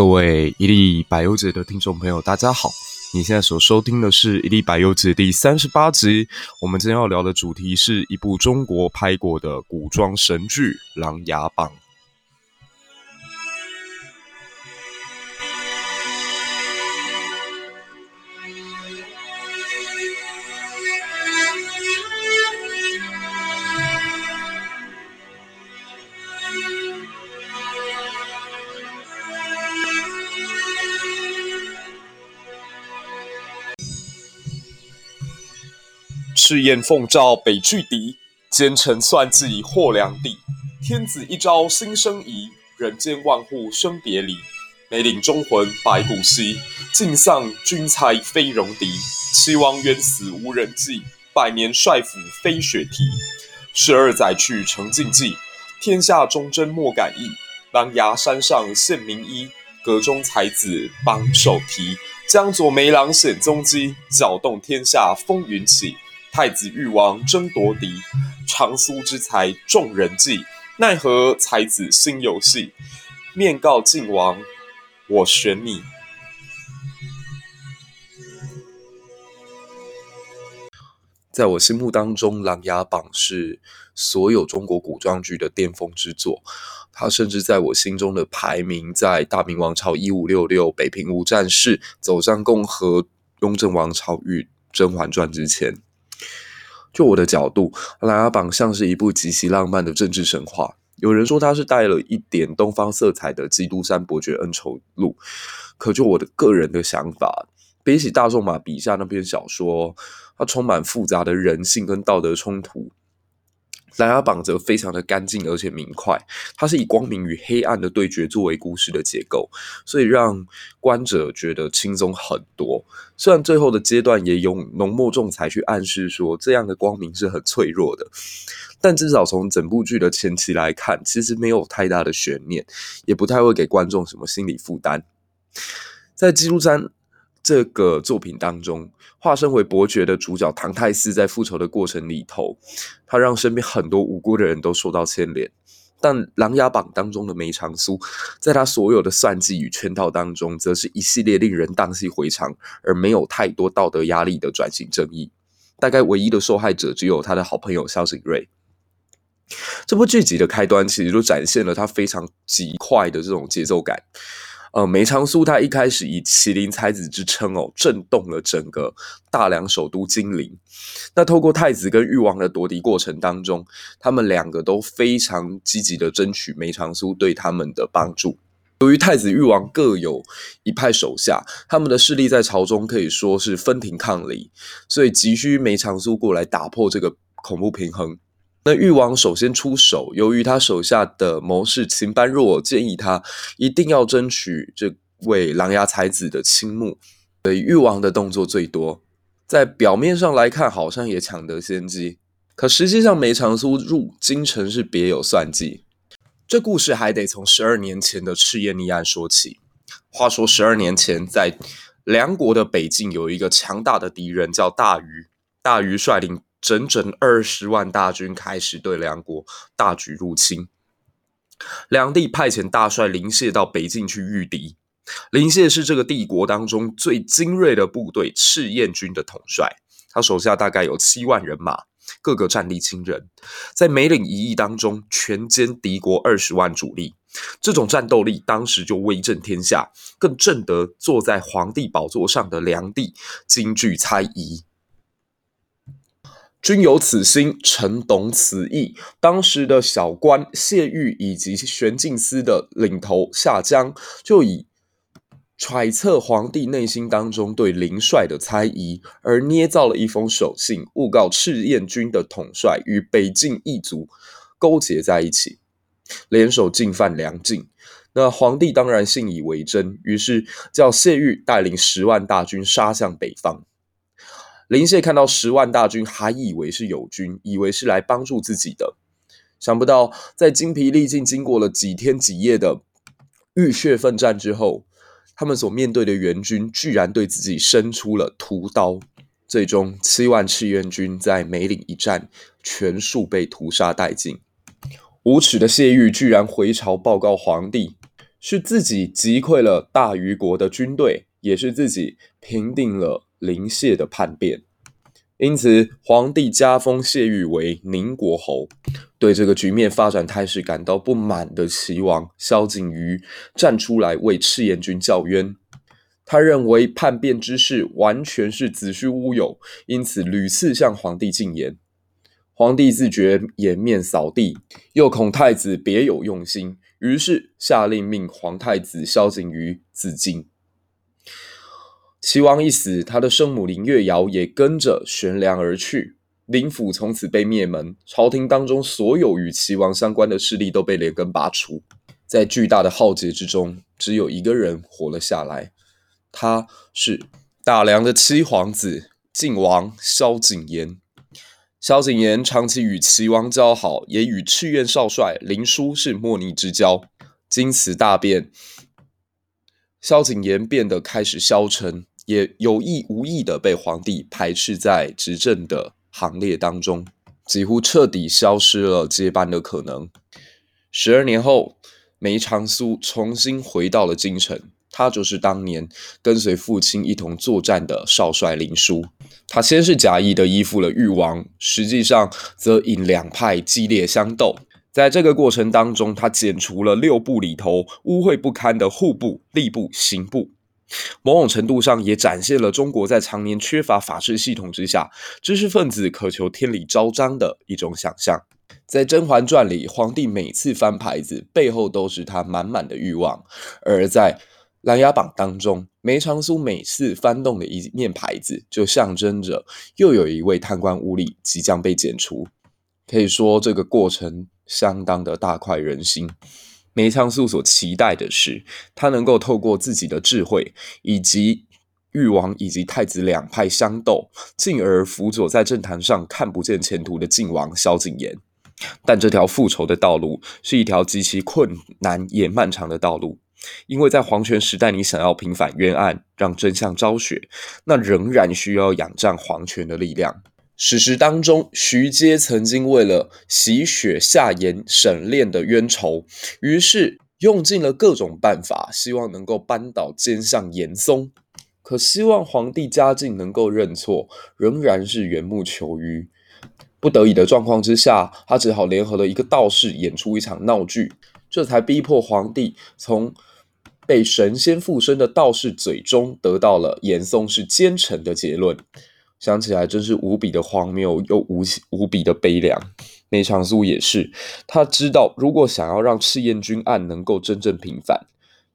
各位一粒百优节的听众朋友，大家好！你现在所收听的是一粒百优节第三十八集。我们今天要聊的主题是一部中国拍过的古装神剧《琅琊榜》。赤焰奉诏北拒敌，奸臣算计祸良帝。天子一朝心生疑，人间万户生别离。梅岭忠魂白骨兮，尽丧君才非戎狄。齐王冤死无人祭，百年帅府飞雪蹄。十二载去成禁忌，天下忠贞莫敢议。琅琊山上献名医，阁中才子榜首题。江左梅郎显踪迹，搅动天下风云起。太子欲王争夺嫡，长苏之才众人忌，奈何才子心有隙？面告晋王，我选你。在我心目当中，《琅琊榜》是所有中国古装剧的巅峰之作，它甚至在我心中的排名，在《大明王朝一五六六》《北平无战事》《走上共和》《雍正王朝》与《甄嬛传》之前。就我的角度，《琅琊榜》像是一部极其浪漫的政治神话。有人说它是带了一点东方色彩的《基督山伯爵恩仇录》，可就我的个人的想法，比起大仲马笔下那篇小说，它充满复杂的人性跟道德冲突。琅琊榜则非常的干净而且明快，它是以光明与黑暗的对决作为故事的结构，所以让观者觉得轻松很多。虽然最后的阶段也用浓墨重彩去暗示说这样的光明是很脆弱的，但至少从整部剧的前期来看，其实没有太大的悬念，也不太会给观众什么心理负担。在基督山。这个作品当中，化身为伯爵的主角唐太斯在复仇的过程里头，他让身边很多无辜的人都受到牵连。但《琅琊榜》当中的梅长苏，在他所有的算计与圈套当中，则是一系列令人荡气回肠而没有太多道德压力的转型正义。大概唯一的受害者只有他的好朋友萧景睿。这部剧集的开端其实都展现了他非常极快的这种节奏感。呃，梅长苏他一开始以麒麟才子之称哦，震动了整个大梁首都金陵。那透过太子跟誉王的夺嫡过程当中，他们两个都非常积极的争取梅长苏对他们的帮助。由于太子誉王各有一派手下，他们的势力在朝中可以说是分庭抗礼，所以急需梅长苏过来打破这个恐怖平衡。那誉王首先出手，由于他手下的谋士秦般若建议他一定要争取这位琅琊才子的倾慕，所以誉王的动作最多。在表面上来看，好像也抢得先机，可实际上梅长苏入京城是别有算计。这故事还得从十二年前的赤焰逆案说起。话说十二年前，在梁国的北境有一个强大的敌人，叫大鱼。大鱼率领。整整二十万大军开始对梁国大举入侵。梁帝派遣大帅林燮到北境去御敌。林燮是这个帝国当中最精锐的部队赤焰军的统帅，他手下大概有七万人马，个个战力惊人，在梅岭一役当中全歼敌国二十万主力。这种战斗力当时就威震天下，更震得坐在皇帝宝座上的梁帝惊惧猜疑。君有此心，臣懂此意。当时的小官谢玉以及玄镜司的领头夏江，就以揣测皇帝内心当中对林帅的猜疑，而捏造了一封手信，诬告赤焰军的统帅与北境一族勾结在一起，联手进犯梁境。那皇帝当然信以为真，于是叫谢玉带领十万大军杀向北方。林谢看到十万大军，还以为是友军，以为是来帮助自己的。想不到，在精疲力尽、经过了几天几夜的浴血奋战之后，他们所面对的援军居然对自己伸出了屠刀。最终，七万赤焰军在梅岭一战，全数被屠杀殆尽。无耻的谢玉居然回朝报告皇帝，是自己击溃了大虞国的军队，也是自己平定了临谢的叛变。因此，皇帝加封谢玉为宁国侯。对这个局面发展态势感到不满的齐王萧景瑜站出来为赤焰军叫冤。他认为叛变之事完全是子虚乌有，因此屡次向皇帝进言。皇帝自觉颜面扫地，又恐太子别有用心，于是下令命皇太子萧景瑜自尽。齐王一死，他的生母林月瑶也跟着悬梁而去，林府从此被灭门，朝廷当中所有与齐王相关的势力都被连根拔除。在巨大的浩劫之中，只有一个人活了下来，他是大梁的七皇子晋王萧景琰。萧景琰长期与齐王交好，也与赤焰少帅林殊是莫逆之交。经此大变，萧景琰变得开始消沉。也有意无意的被皇帝排斥在执政的行列当中，几乎彻底消失了接班的可能。十二年后，梅长苏重新回到了京城，他就是当年跟随父亲一同作战的少帅林殊。他先是假意的依附了誉王，实际上则引两派激烈相斗。在这个过程当中，他剪除了六部里头污秽不堪的户部、吏部、刑部。某种程度上也展现了中国在常年缺乏法治系统之下，知识分子渴求天理昭彰的一种想象。在《甄嬛传》里，皇帝每次翻牌子，背后都是他满满的欲望；而在《琅琊榜》当中，梅长苏每次翻动的一面牌子，就象征着又有一位贪官污吏即将被剪除。可以说，这个过程相当的大快人心。梅长苏所期待的是，他能够透过自己的智慧，以及誉王以及太子两派相斗，进而辅佐在政坛上看不见前途的靖王萧景琰。但这条复仇的道路是一条极其困难也漫长的道路，因为在皇权时代，你想要平反冤案，让真相昭雪，那仍然需要仰仗皇权的力量。史实当中，徐阶曾经为了洗雪夏言沈炼的冤仇，于是用尽了各种办法，希望能够扳倒奸相严嵩。可希望皇帝嘉靖能够认错，仍然是缘木求鱼。不得已的状况之下，他只好联合了一个道士演出一场闹剧，这才逼迫皇帝从被神仙附身的道士嘴中得到了严嵩是奸臣的结论。想起来真是无比的荒谬，又无无比的悲凉。梅长苏也是，他知道如果想要让赤焰军案能够真正平反，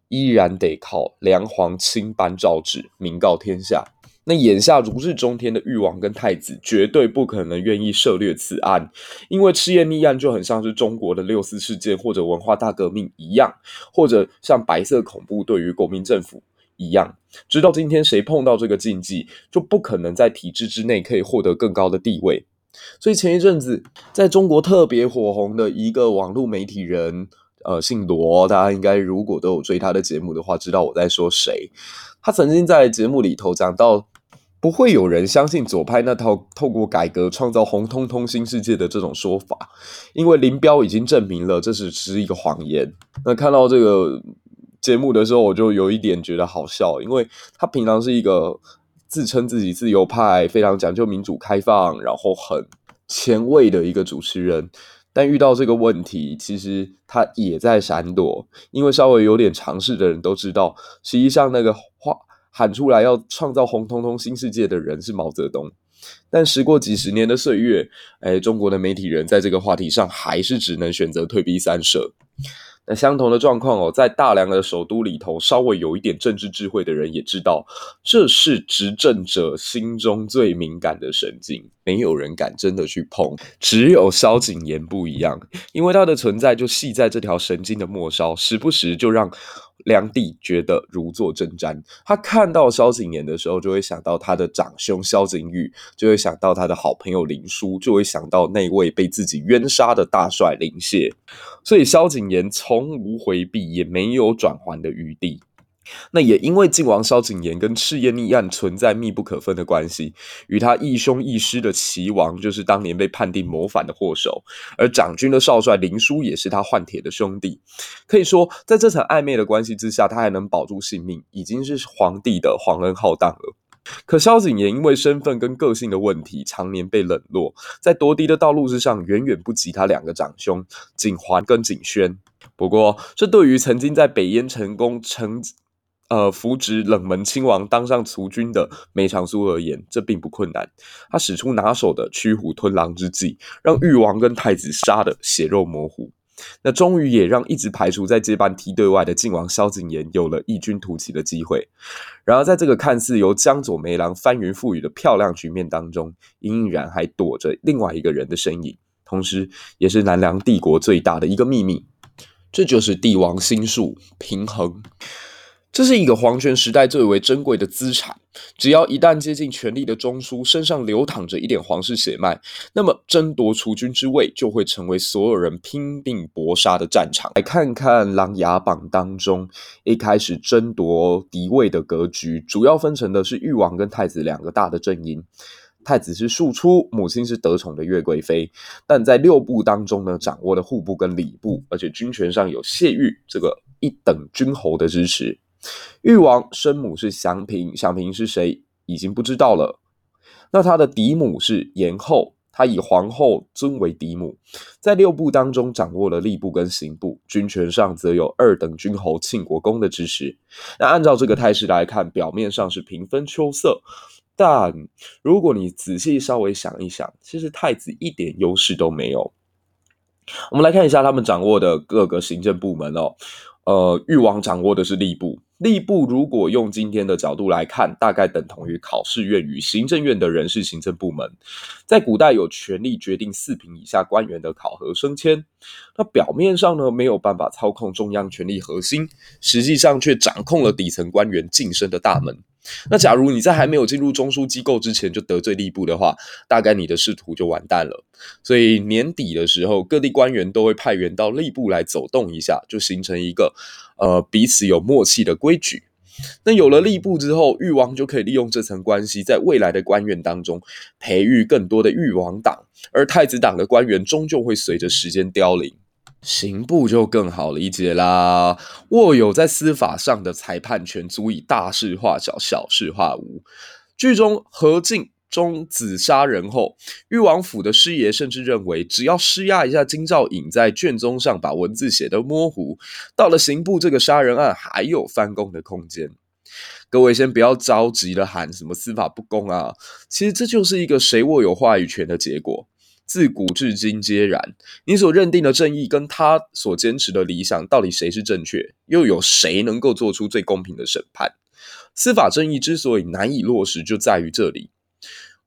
依然得靠梁皇亲颁诏旨，明告天下。那眼下如日中天的裕王跟太子，绝对不可能愿意涉猎此案，因为赤焰逆案就很像是中国的六四事件或者文化大革命一样，或者像白色恐怖对于国民政府。一样，直到今天，谁碰到这个禁忌，就不可能在体制之内可以获得更高的地位。所以前一阵子，在中国特别火红的一个网络媒体人，呃，姓罗，大家应该如果都有追他的节目的话，知道我在说谁。他曾经在节目里头讲到，不会有人相信左派那套透过改革创造红彤彤新世界的这种说法，因为林彪已经证明了这是只是一个谎言。那看到这个。节目的时候，我就有一点觉得好笑，因为他平常是一个自称自己自由派、非常讲究民主开放，然后很前卫的一个主持人，但遇到这个问题，其实他也在闪躲。因为稍微有点常识的人都知道，实际上那个话喊出来要创造红彤彤新世界的人是毛泽东。但时过几十年的岁月，哎，中国的媒体人在这个话题上还是只能选择退避三舍。那相同的状况哦，在大梁的首都里头，稍微有一点政治智慧的人也知道，这是执政者心中最敏感的神经，没有人敢真的去碰。只有萧景琰不一样，因为他的存在就系在这条神经的末梢，时不时就让梁帝觉得如坐针毡。他看到萧景琰的时候，就会想到他的长兄萧景玉，就会想到他的好朋友林殊，就会想到那位被自己冤杀的大帅林燮。所以萧景琰从无回避，也没有转圜的余地。那也因为晋王萧景琰跟赤焰逆案存在密不可分的关系，与他义兄义师的齐王就是当年被判定谋反的祸首，而长军的少帅林殊也是他换铁的兄弟。可以说，在这层暧昧的关系之下，他还能保住性命，已经是皇帝的皇恩浩荡了。可萧景琰因为身份跟个性的问题，常年被冷落，在夺嫡的道路之上，远远不及他两个长兄景桓跟景宣。不过，这对于曾经在北燕成功成呃，扶植冷门亲王当上储君的梅长苏而言，这并不困难。他使出拿手的驱虎吞狼之计，让裕王跟太子杀得血肉模糊。那终于也让一直排除在接班梯队外的晋王萧景琰有了异军突起的机会。然而，在这个看似由江左梅郎翻云覆雨的漂亮局面当中，隐隐然还躲着另外一个人的身影，同时也是南梁帝国最大的一个秘密。这就是帝王心术平衡。这是一个皇权时代最为珍贵的资产。只要一旦接近权力的中枢，身上流淌着一点皇室血脉，那么争夺储君之位就会成为所有人拼命搏杀的战场。来看看《琅琊榜》当中一开始争夺嫡位的格局，主要分成的是誉王跟太子两个大的阵营。太子是庶出，母亲是得宠的岳贵妃，但在六部当中呢，掌握了户部跟礼部，而且军权上有谢玉这个一等君侯的支持。裕王生母是祥嫔，祥嫔是谁已经不知道了。那他的嫡母是延后，他以皇后尊为嫡母，在六部当中掌握了吏部跟刑部，军权上则有二等军侯庆国公的支持。那按照这个态势来看，表面上是平分秋色，但如果你仔细稍微想一想，其实太子一点优势都没有。我们来看一下他们掌握的各个行政部门哦。呃，裕王掌握的是吏部。吏部如果用今天的角度来看，大概等同于考试院与行政院的人事行政部门，在古代有权力决定四品以下官员的考核升迁。那表面上呢，没有办法操控中央权力核心，实际上却掌控了底层官员晋升的大门。那假如你在还没有进入中枢机构之前就得罪吏部的话，大概你的仕途就完蛋了。所以年底的时候，各地官员都会派员到吏部来走动一下，就形成一个呃彼此有默契的规矩。那有了吏部之后，裕王就可以利用这层关系，在未来的官员当中培育更多的裕王党，而太子党的官员终究会随着时间凋零。刑部就更好理解啦，握有在司法上的裁判权，足以大事化小，小事化无。剧中何进中子杀人后，裕王府的师爷甚至认为，只要施压一下京兆尹在卷宗上把文字写得模糊，到了刑部这个杀人案还有翻供的空间。各位先不要着急的喊什么司法不公啊，其实这就是一个谁握有话语权的结果。自古至今皆然。你所认定的正义，跟他所坚持的理想，到底谁是正确？又有谁能够做出最公平的审判？司法正义之所以难以落实，就在于这里。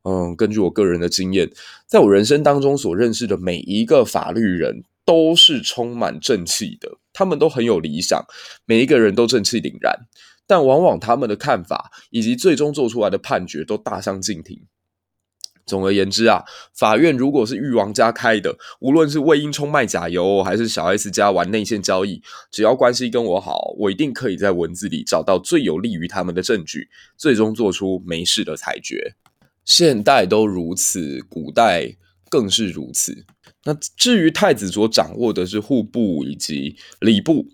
嗯，根据我个人的经验，在我人生当中所认识的每一个法律人，都是充满正气的。他们都很有理想，每一个人都正气凛然，但往往他们的看法以及最终做出来的判决，都大相径庭。总而言之啊，法院如果是裕王家开的，无论是魏英充卖假油，还是小 S 家玩内线交易，只要关系跟我好，我一定可以在文字里找到最有利于他们的证据，最终做出没事的裁决。现代都如此，古代更是如此。那至于太子所掌握的是户部以及礼部，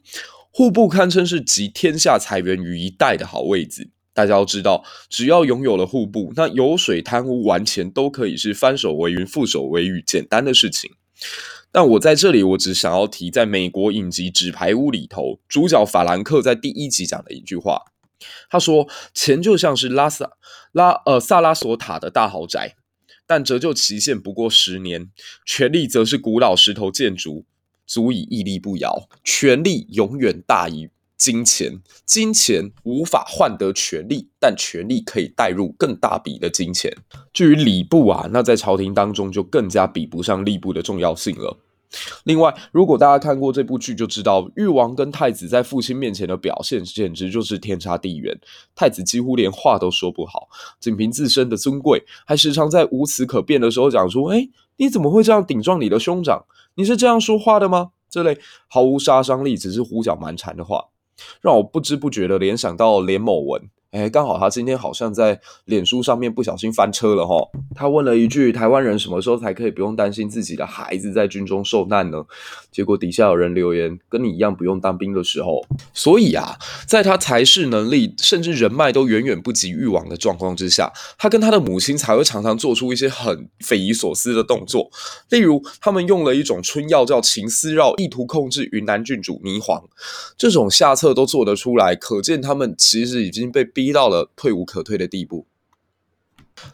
户部堪称是集天下财源于一代的好位置。大家要知道，只要拥有了户部，那油水贪污、玩钱都可以是翻手为云、覆手为雨，简单的事情。但我在这里，我只想要提，在美国影集《纸牌屋》里头，主角法兰克在第一集讲的一句话，他说：“钱就像是拉萨拉呃萨拉索塔的大豪宅，但折旧期限不过十年；权力则是古老石头建筑，足以屹立不摇。权力永远大于。”金钱，金钱无法换得权力，但权力可以带入更大笔的金钱。至于礼部啊，那在朝廷当中就更加比不上吏部的重要性了。另外，如果大家看过这部剧，就知道誉王跟太子在父亲面前的表现，简直就是天差地远。太子几乎连话都说不好，仅凭自身的尊贵，还时常在无词可辩的时候讲出：“哎，你怎么会这样顶撞你的兄长？你是这样说话的吗？”这类毫无杀伤力，只是胡搅蛮缠的话。让我不知不觉的联想到连某文。哎，刚好他今天好像在脸书上面不小心翻车了齁。他问了一句：“台湾人什么时候才可以不用担心自己的孩子在军中受难呢？”结果底下有人留言：“跟你一样不用当兵的时候。”所以啊，在他才识能力甚至人脉都远远不及玉王的状况之下，他跟他的母亲才会常常做出一些很匪夷所思的动作。例如，他们用了一种春药叫情丝绕，意图控制云南郡主霓凰。这种下策都做得出来，可见他们其实已经被逼。逼到了退无可退的地步，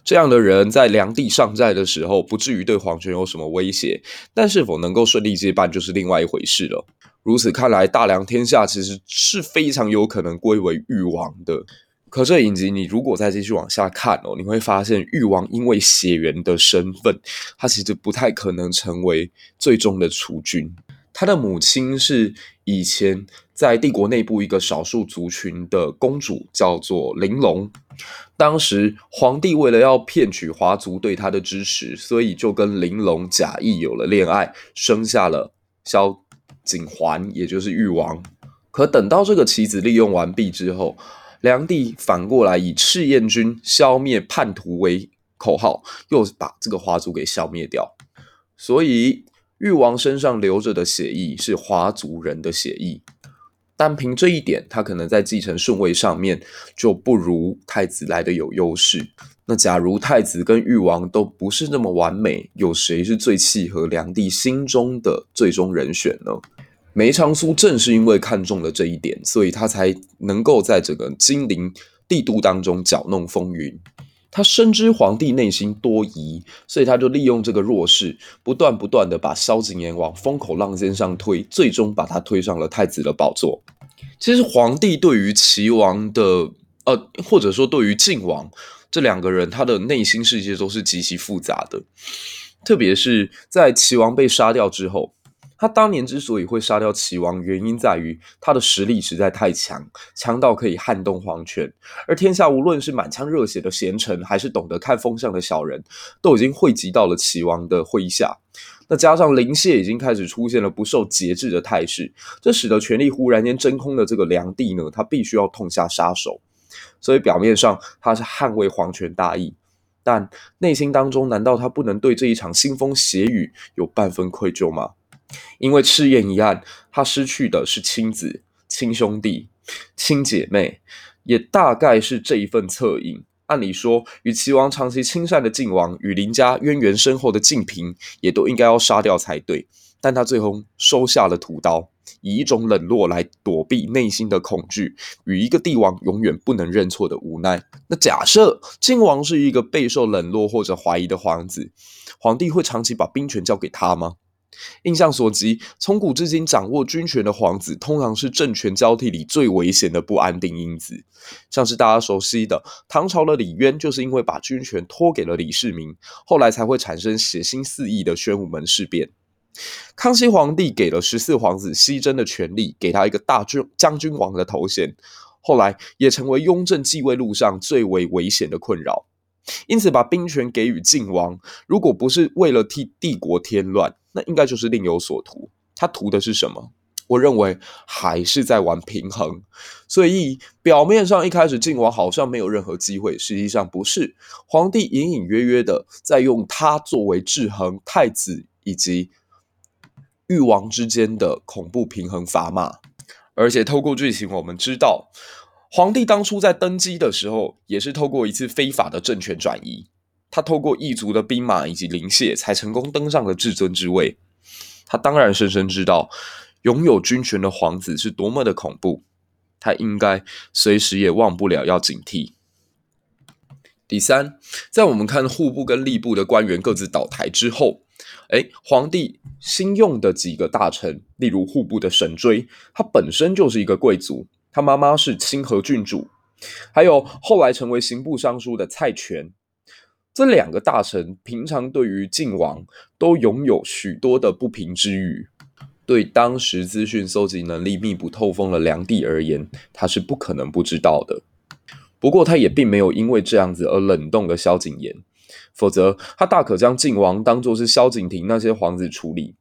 这样的人在梁帝尚在的时候，不至于对皇权有什么威胁，但是否能够顺利接班，就是另外一回事了。如此看来，大梁天下其实是非常有可能归为誉王的。可这影集，你如果再继续往下看哦，你会发现誉王因为血缘的身份，他其实不太可能成为最终的储君。他的母亲是以前在帝国内部一个少数族群的公主，叫做玲珑。当时皇帝为了要骗取华族对他的支持，所以就跟玲珑假意有了恋爱，生下了萧景桓，也就是玉王。可等到这个棋子利用完毕之后，梁帝反过来以赤焰军消灭叛徒为口号，又把这个华族给消灭掉。所以。玉王身上流着的血液是华族人的血液，但凭这一点，他可能在继承顺位上面就不如太子来的有优势。那假如太子跟誉王都不是那么完美，有谁是最契合梁帝心中的最终人选呢？梅长苏正是因为看中了这一点，所以他才能够在这个金陵帝都当中搅弄风云。他深知皇帝内心多疑，所以他就利用这个弱势，不断不断的把萧景琰往风口浪尖上推，最终把他推上了太子的宝座。其实皇帝对于齐王的，呃，或者说对于晋王这两个人，他的内心世界都是极其复杂的，特别是在齐王被杀掉之后。他当年之所以会杀掉齐王，原因在于他的实力实在太强，强到可以撼动皇权。而天下无论是满腔热血的贤臣，还是懂得看风向的小人，都已经汇集到了齐王的麾下。那加上临谢已经开始出现了不受节制的态势，这使得权力忽然间真空的这个梁帝呢，他必须要痛下杀手。所以表面上他是捍卫皇权大义，但内心当中，难道他不能对这一场腥风血雨有半分愧疚吗？因为赤焰一案，他失去的是亲子、亲兄弟、亲姐妹，也大概是这一份恻隐。按理说，与齐王长期亲善的晋王，与林家渊源深厚的晋平，也都应该要杀掉才对。但他最后收下了屠刀，以一种冷落来躲避内心的恐惧，与一个帝王永远不能认错的无奈。那假设晋王是一个备受冷落或者怀疑的皇子，皇帝会长期把兵权交给他吗？印象所及，从古至今掌握军权的皇子，通常是政权交替里最危险的不安定因子。像是大家熟悉的唐朝的李渊，就是因为把军权托给了李世民，后来才会产生血腥四溢的宣武门事变。康熙皇帝给了十四皇子西征的权利，给他一个大军将军王的头衔，后来也成为雍正继位路上最为危险的困扰。因此，把兵权给予晋王，如果不是为了替帝国添乱，那应该就是另有所图。他图的是什么？我认为还是在玩平衡。所以表面上一开始晋王好像没有任何机会，实际上不是。皇帝隐隐约约的在用他作为制衡太子以及誉王之间的恐怖平衡砝码。而且透过剧情，我们知道。皇帝当初在登基的时候，也是透过一次非法的政权转移，他透过异族的兵马以及灵械，才成功登上了至尊之位。他当然深深知道，拥有军权的皇子是多么的恐怖，他应该随时也忘不了要警惕。第三，在我们看户部跟吏部的官员各自倒台之后，诶，皇帝新用的几个大臣，例如户部的沈追，他本身就是一个贵族。他妈妈是清河郡主，还有后来成为刑部尚书的蔡权，这两个大臣平常对于晋王都拥有许多的不平之语。对当时资讯搜集能力密不透风的梁帝而言，他是不可能不知道的。不过，他也并没有因为这样子而冷冻了萧景琰，否则他大可将晋王当作是萧景亭那些皇子处理。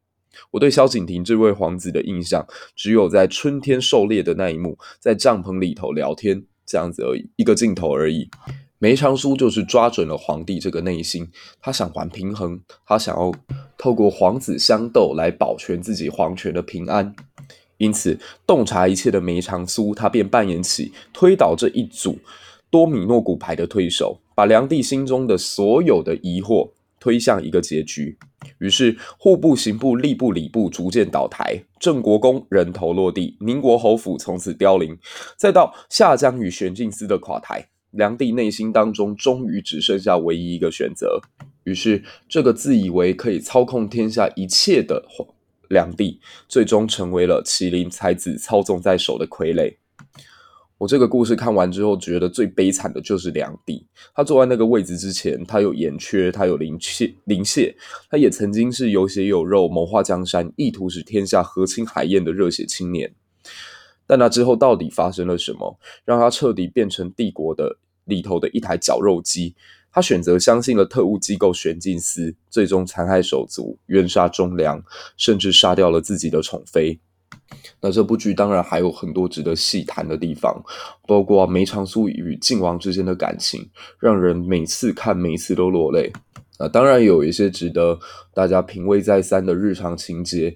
我对萧景亭这位皇子的印象，只有在春天狩猎的那一幕，在帐篷里头聊天这样子而已，一个镜头而已。梅长苏就是抓准了皇帝这个内心，他想还平衡，他想要透过皇子相斗来保全自己皇权的平安。因此，洞察一切的梅长苏，他便扮演起推倒这一组多米诺骨牌的推手，把梁帝心中的所有的疑惑推向一个结局。于是，户部、刑部、吏部、礼部逐渐倒台，郑国公人头落地，宁国侯府从此凋零，再到夏江与玄镜司的垮台。梁帝内心当中终于只剩下唯一一个选择，于是这个自以为可以操控天下一切的梁帝，最终成为了麒麟才子操纵在手的傀儡。我这个故事看完之后，觉得最悲惨的就是梁帝。他坐在那个位置之前，他有眼缺，他有临切临谢，他也曾经是有血有肉、谋划江山、意图使天下和亲海晏的热血青年。但那之后到底发生了什么，让他彻底变成帝国的里头的一台绞肉机？他选择相信了特务机构玄镜司，最终残害手足，冤杀忠良，甚至杀掉了自己的宠妃。那这部剧当然还有很多值得细谈的地方，包括梅长苏与靖王之间的感情，让人每次看每次都落泪。那当然有一些值得大家品味再三的日常情节，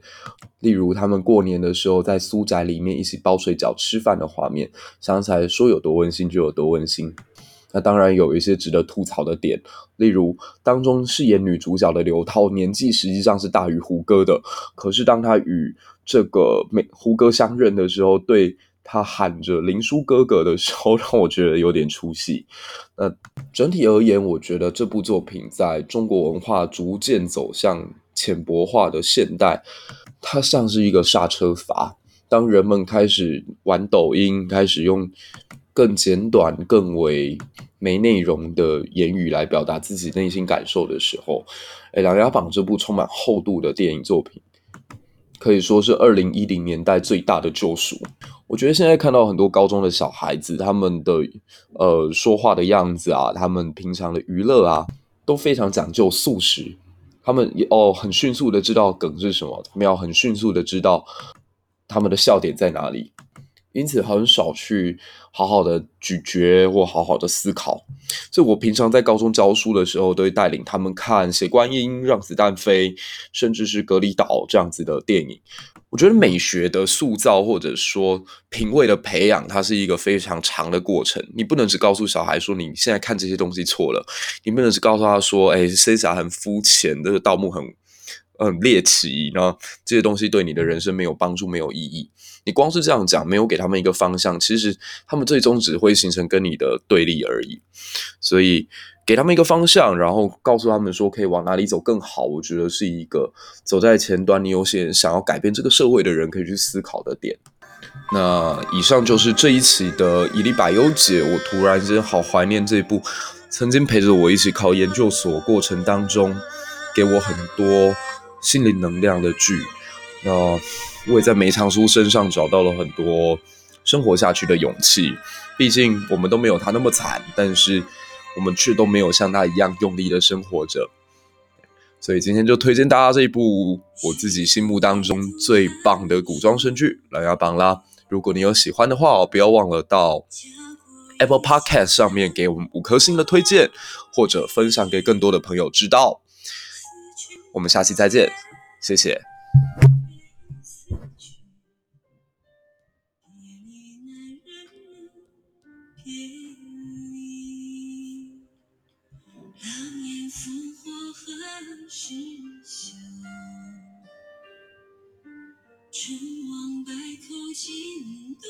例如他们过年的时候在苏宅里面一起包水饺吃饭的画面，想起来说有多温馨就有多温馨。那当然有一些值得吐槽的点，例如当中饰演女主角的刘涛年纪实际上是大于胡歌的，可是当他与这个梅胡歌相认的时候，对他喊着“林叔哥哥”的时候，让我觉得有点出戏。那整体而言，我觉得这部作品在中国文化逐渐走向浅薄化的现代，它像是一个刹车阀。当人们开始玩抖音，开始用更简短、更为没内容的言语来表达自己内心感受的时候，诶，《琅琊榜》这部充满厚度的电影作品，可以说是二零一零年代最大的救赎。我觉得现在看到很多高中的小孩子，他们的呃说话的样子啊，他们平常的娱乐啊，都非常讲究速食。他们哦，很迅速的知道梗是什么，他们要很迅速的知道他们的笑点在哪里。因此很少去好好的咀嚼或好好的思考。所以我平常在高中教书的时候，都会带领他们看《血观音》《让子弹飞》，甚至是《格里岛》这样子的电影。我觉得美学的塑造或者说品味的培养，它是一个非常长的过程。你不能只告诉小孩说你现在看这些东西错了，你不能只告诉他说，哎，仙侠很肤浅，这个盗墓很。很猎奇，然后这些东西对你的人生没有帮助，没有意义。你光是这样讲，没有给他们一个方向，其实他们最终只会形成跟你的对立而已。所以给他们一个方向，然后告诉他们说可以往哪里走更好，我觉得是一个走在前端，你有些人想要改变这个社会的人可以去思考的点。那以上就是这一期的《以利百忧解》，我突然间好怀念这部曾经陪着我一起考研究所过程当中，给我很多。心灵能量的剧，那我也在梅长苏身上找到了很多生活下去的勇气。毕竟我们都没有他那么惨，但是我们却都没有像他一样用力的生活着。所以今天就推荐大家这一部我自己心目当中最棒的古装神剧《琅琊榜》啦。如果你有喜欢的话，不要忘了到 Apple Podcast 上面给我们五颗星的推荐，或者分享给更多的朋友知道。我们下期再见，谢谢。成王败寇，尽多。